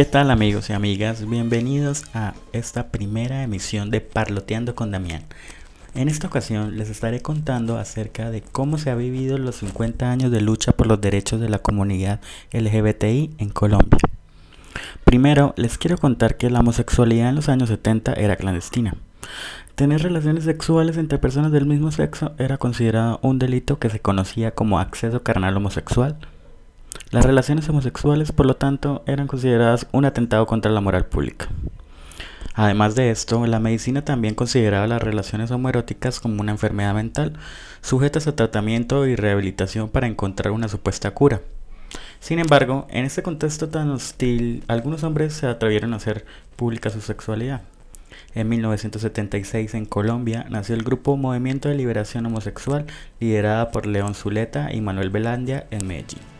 ¿Qué tal amigos y amigas? Bienvenidos a esta primera emisión de Parloteando con Damián. En esta ocasión les estaré contando acerca de cómo se ha vivido los 50 años de lucha por los derechos de la comunidad LGBTI en Colombia. Primero, les quiero contar que la homosexualidad en los años 70 era clandestina. Tener relaciones sexuales entre personas del mismo sexo era considerado un delito que se conocía como acceso carnal homosexual las relaciones homosexuales, por lo tanto, eran consideradas un atentado contra la moral pública. Además de esto, la medicina también consideraba las relaciones homoeróticas como una enfermedad mental, sujetas a tratamiento y rehabilitación para encontrar una supuesta cura. Sin embargo, en este contexto tan hostil, algunos hombres se atrevieron a hacer pública su sexualidad. En 1976 en Colombia nació el grupo Movimiento de Liberación Homosexual, liderada por León Zuleta y Manuel Belandia en Medellín.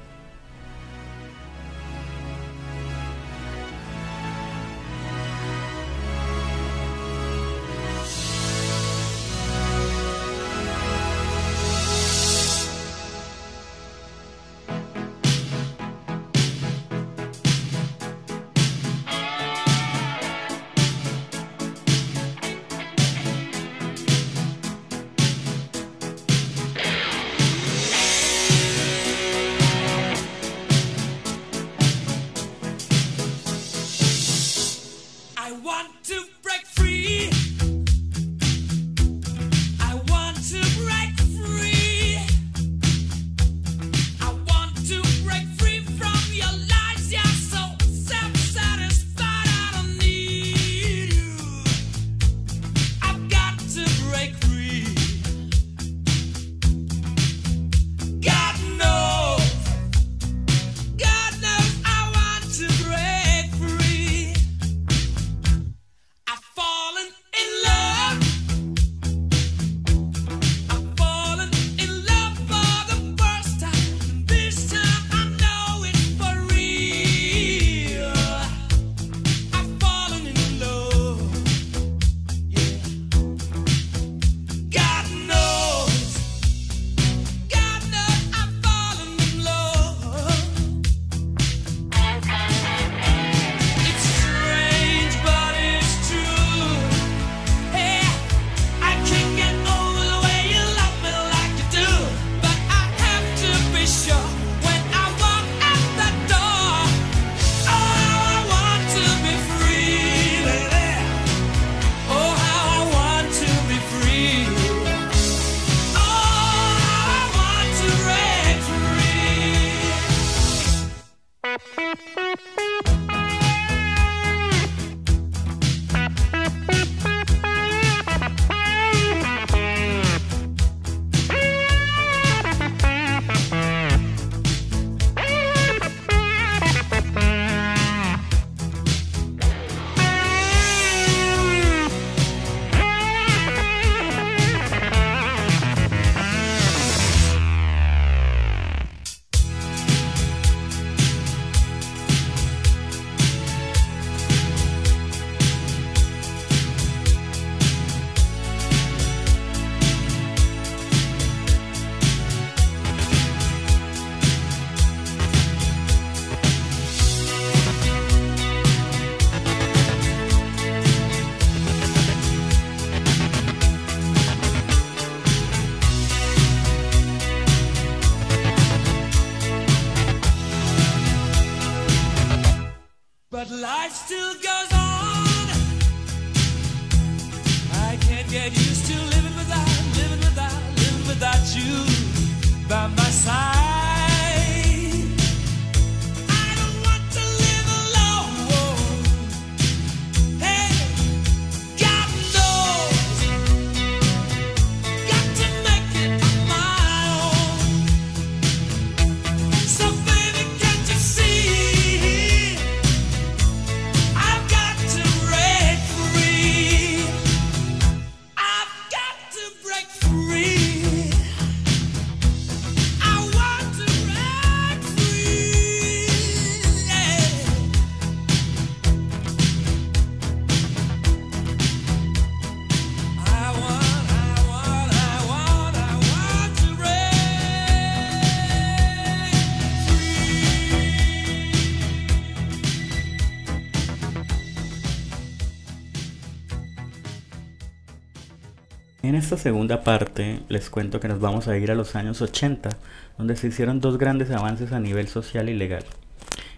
Esta segunda parte les cuento que nos vamos a ir a los años 80, donde se hicieron dos grandes avances a nivel social y legal.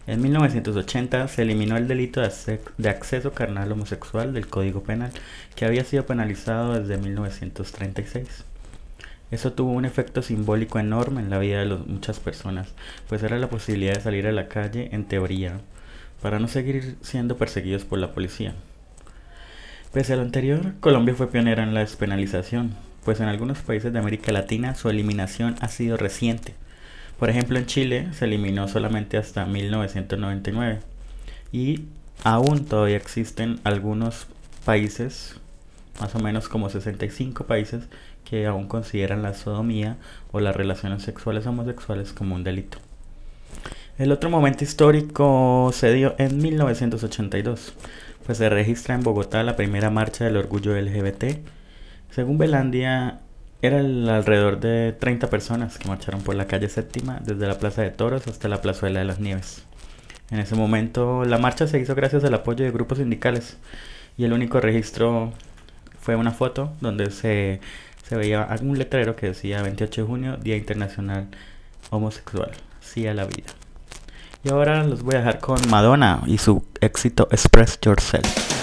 En 1980 se eliminó el delito de acceso carnal homosexual del Código Penal, que había sido penalizado desde 1936. Eso tuvo un efecto simbólico enorme en la vida de muchas personas, pues era la posibilidad de salir a la calle, en teoría, para no seguir siendo perseguidos por la policía. Pese a lo anterior, Colombia fue pionera en la despenalización, pues en algunos países de América Latina su eliminación ha sido reciente. Por ejemplo, en Chile se eliminó solamente hasta 1999 y aún todavía existen algunos países, más o menos como 65 países, que aún consideran la sodomía o las relaciones sexuales homosexuales como un delito. El otro momento histórico se dio en 1982 pues se registra en Bogotá la primera marcha del orgullo LGBT. Según Belandia, eran alrededor de 30 personas que marcharon por la calle séptima desde la Plaza de Toros hasta la Plazuela de las Nieves. En ese momento la marcha se hizo gracias al apoyo de grupos sindicales y el único registro fue una foto donde se, se veía algún letrero que decía 28 de junio, Día Internacional Homosexual, sí a la vida. Y ahora los voy a dejar con Madonna y su éxito Express Yourself.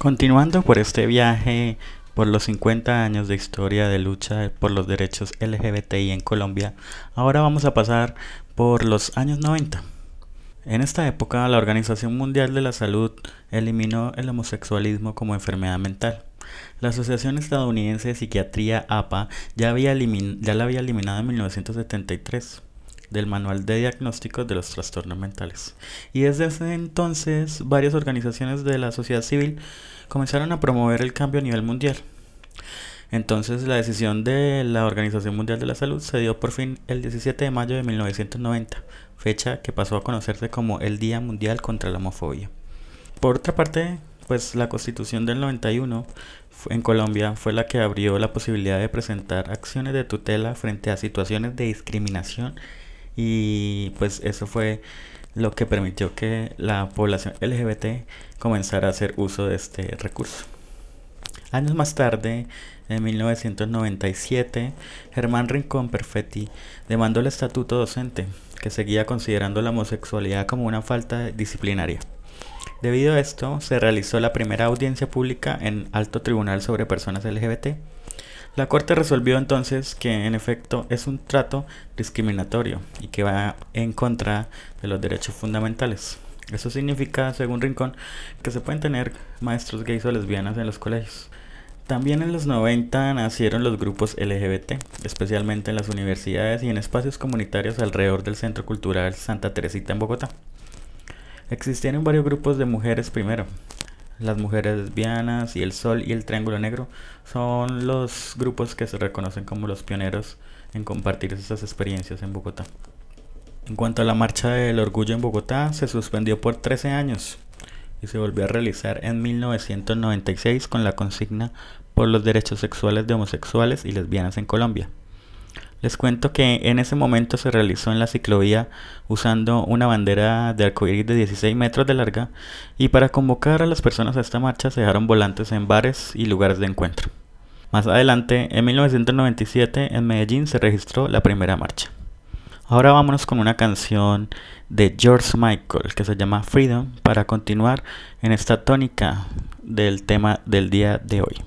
Continuando por este viaje por los 50 años de historia de lucha por los derechos LGBTI en Colombia, ahora vamos a pasar por los años 90. En esta época, la Organización Mundial de la Salud eliminó el homosexualismo como enfermedad mental. La Asociación Estadounidense de Psiquiatría APA ya, había la había eliminado en 1973 del Manual de Diagnósticos de los Trastornos Mentales. Y desde ese entonces varias organizaciones de la sociedad civil comenzaron a promover el cambio a nivel mundial. Entonces la decisión de la Organización Mundial de la Salud se dio por fin el 17 de mayo de 1990, fecha que pasó a conocerse como el Día Mundial contra la Homofobia. Por otra parte, pues la Constitución del 91 en Colombia fue la que abrió la posibilidad de presentar acciones de tutela frente a situaciones de discriminación y pues eso fue lo que permitió que la población LGBT comenzara a hacer uso de este recurso. Años más tarde, en 1997, Germán Rincón Perfetti demandó el estatuto docente, que seguía considerando la homosexualidad como una falta disciplinaria. Debido a esto, se realizó la primera audiencia pública en alto tribunal sobre personas LGBT la Corte resolvió entonces que en efecto es un trato discriminatorio y que va en contra de los derechos fundamentales. Eso significa, según Rincón, que se pueden tener maestros gays o lesbianas en los colegios. También en los 90 nacieron los grupos LGBT, especialmente en las universidades y en espacios comunitarios alrededor del Centro Cultural Santa Teresita en Bogotá. Existieron varios grupos de mujeres primero, las mujeres lesbianas y el sol y el triángulo negro son los grupos que se reconocen como los pioneros en compartir esas experiencias en Bogotá. En cuanto a la marcha del orgullo en Bogotá, se suspendió por 13 años y se volvió a realizar en 1996 con la consigna por los derechos sexuales de homosexuales y lesbianas en Colombia. Les cuento que en ese momento se realizó en la ciclovía usando una bandera de arcoíris de 16 metros de larga y para convocar a las personas a esta marcha se dejaron volantes en bares y lugares de encuentro. Más adelante, en 1997, en Medellín se registró la primera marcha. Ahora vámonos con una canción de George Michael que se llama Freedom para continuar en esta tónica del tema del día de hoy.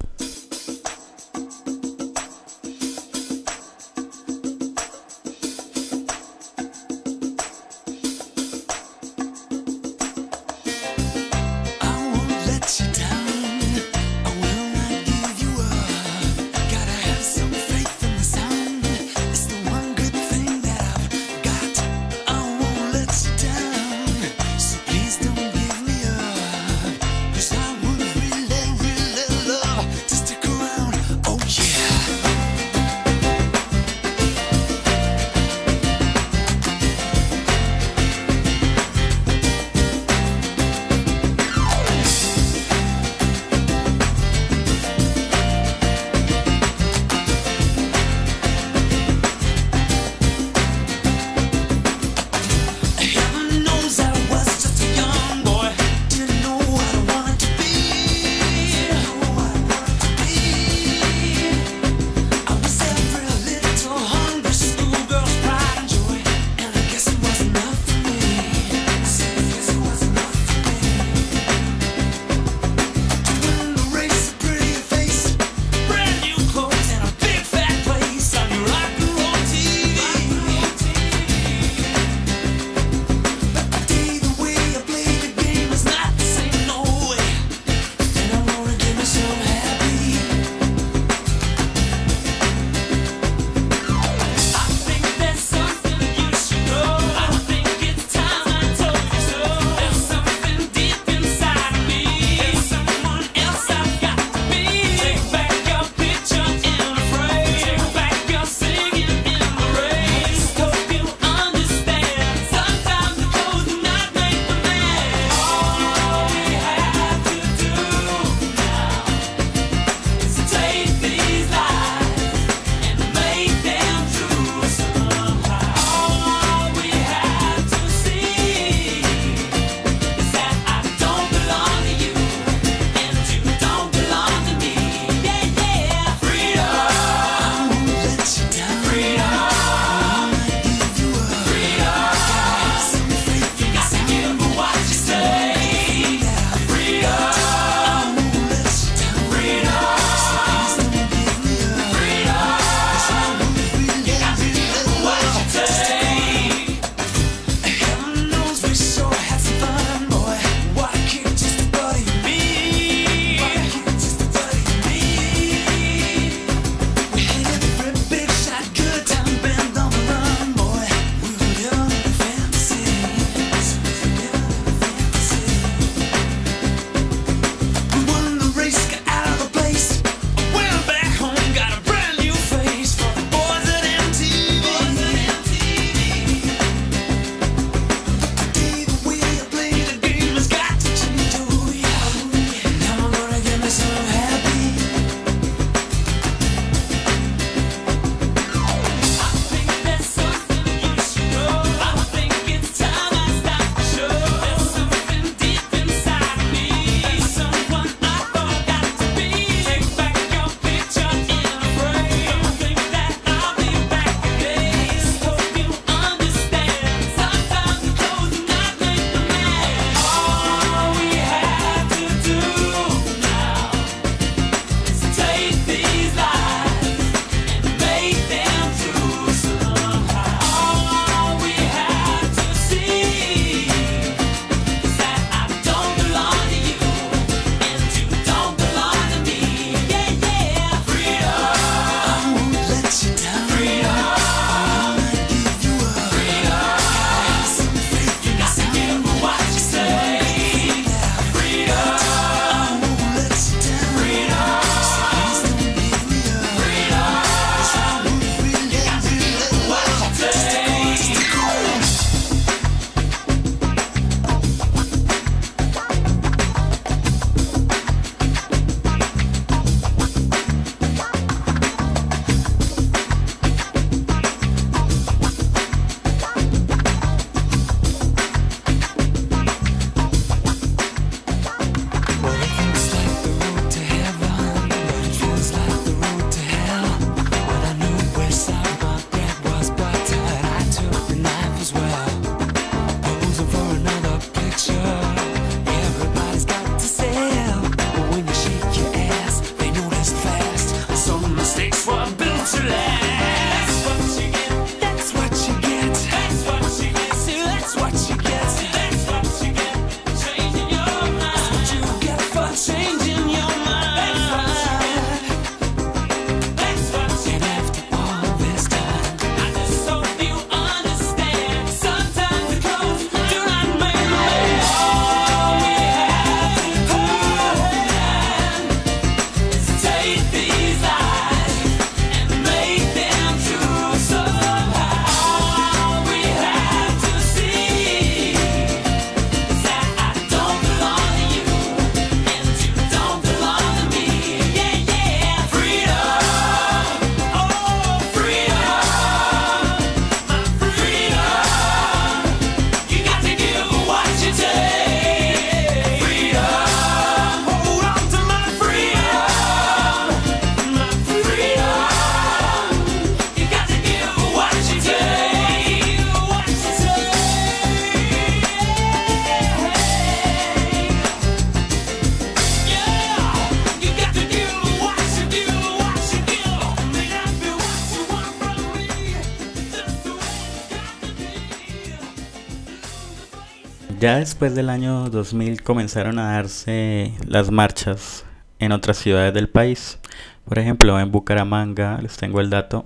Ya después del año 2000 comenzaron a darse las marchas en otras ciudades del país. Por ejemplo, en Bucaramanga, les tengo el dato,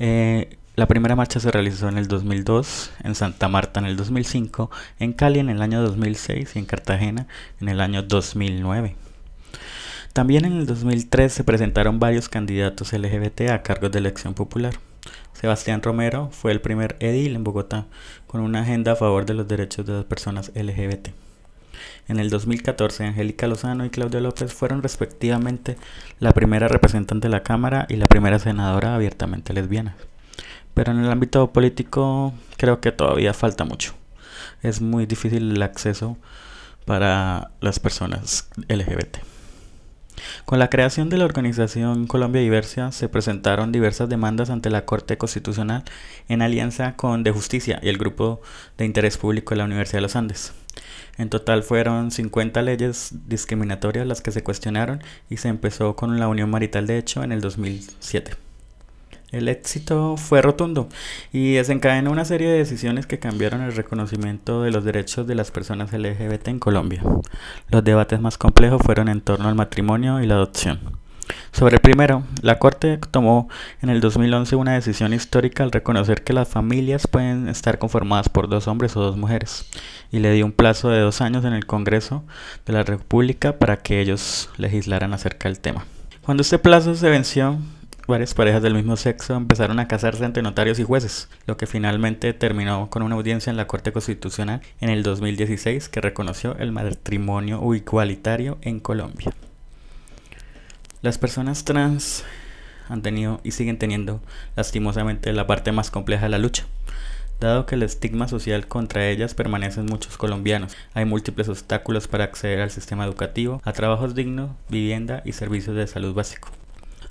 eh, la primera marcha se realizó en el 2002, en Santa Marta en el 2005, en Cali en el año 2006 y en Cartagena en el año 2009. También en el 2003 se presentaron varios candidatos LGBT a cargos de elección popular. Sebastián Romero fue el primer edil en Bogotá con una agenda a favor de los derechos de las personas LGBT. En el 2014, Angélica Lozano y Claudia López fueron respectivamente la primera representante de la Cámara y la primera senadora abiertamente lesbiana. Pero en el ámbito político creo que todavía falta mucho. Es muy difícil el acceso para las personas LGBT. Con la creación de la organización Colombia Diversa se presentaron diversas demandas ante la Corte Constitucional en alianza con De Justicia y el Grupo de Interés Público de la Universidad de los Andes. En total fueron 50 leyes discriminatorias las que se cuestionaron y se empezó con la unión marital de hecho en el 2007. El éxito fue rotundo y desencadenó una serie de decisiones que cambiaron el reconocimiento de los derechos de las personas LGBT en Colombia. Los debates más complejos fueron en torno al matrimonio y la adopción. Sobre el primero, la Corte tomó en el 2011 una decisión histórica al reconocer que las familias pueden estar conformadas por dos hombres o dos mujeres y le dio un plazo de dos años en el Congreso de la República para que ellos legislaran acerca del tema. Cuando este plazo se venció, varias parejas del mismo sexo empezaron a casarse ante notarios y jueces, lo que finalmente terminó con una audiencia en la Corte Constitucional en el 2016 que reconoció el matrimonio igualitario en Colombia. Las personas trans han tenido y siguen teniendo lastimosamente la parte más compleja de la lucha. Dado que el estigma social contra ellas permanece en muchos colombianos, hay múltiples obstáculos para acceder al sistema educativo, a trabajos dignos, vivienda y servicios de salud básico.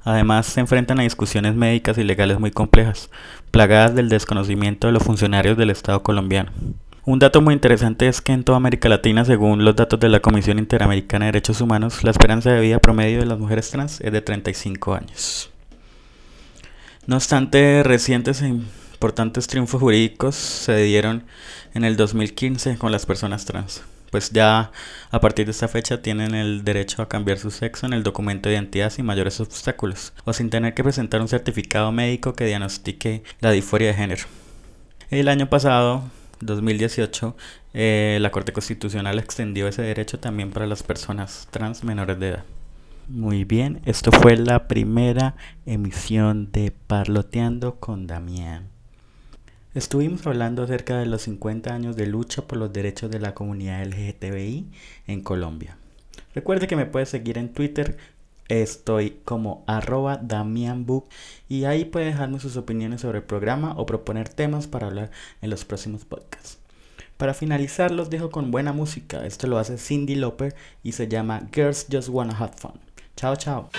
Además, se enfrentan a discusiones médicas y legales muy complejas, plagadas del desconocimiento de los funcionarios del Estado colombiano. Un dato muy interesante es que en toda América Latina, según los datos de la Comisión Interamericana de Derechos Humanos, la esperanza de vida promedio de las mujeres trans es de 35 años. No obstante, recientes e importantes triunfos jurídicos se dieron en el 2015 con las personas trans pues ya a partir de esta fecha tienen el derecho a cambiar su sexo en el documento de identidad sin mayores obstáculos o sin tener que presentar un certificado médico que diagnostique la disforia de género. El año pasado, 2018, eh, la Corte Constitucional extendió ese derecho también para las personas trans menores de edad. Muy bien, esto fue la primera emisión de Parloteando con Damián. Estuvimos hablando acerca de los 50 años de lucha por los derechos de la comunidad LGTBI en Colombia. Recuerde que me puede seguir en Twitter, estoy como arroba damianbook y ahí puede dejarme sus opiniones sobre el programa o proponer temas para hablar en los próximos podcasts. Para finalizar los dejo con buena música, esto lo hace Cindy Lauper y se llama Girls Just Wanna Have Fun. Chao, chao.